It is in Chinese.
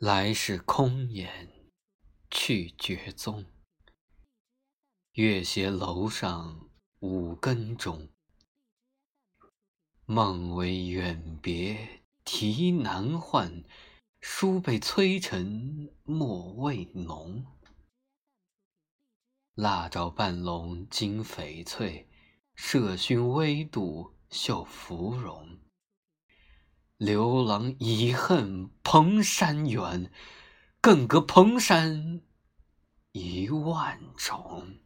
来世空言去绝踪，月斜楼上五更钟。梦为远别啼难唤，书被催成墨未浓。蜡照半笼金翡翠，麝熏微度绣芙蓉。刘郎已恨蓬山远，更隔蓬山一万重。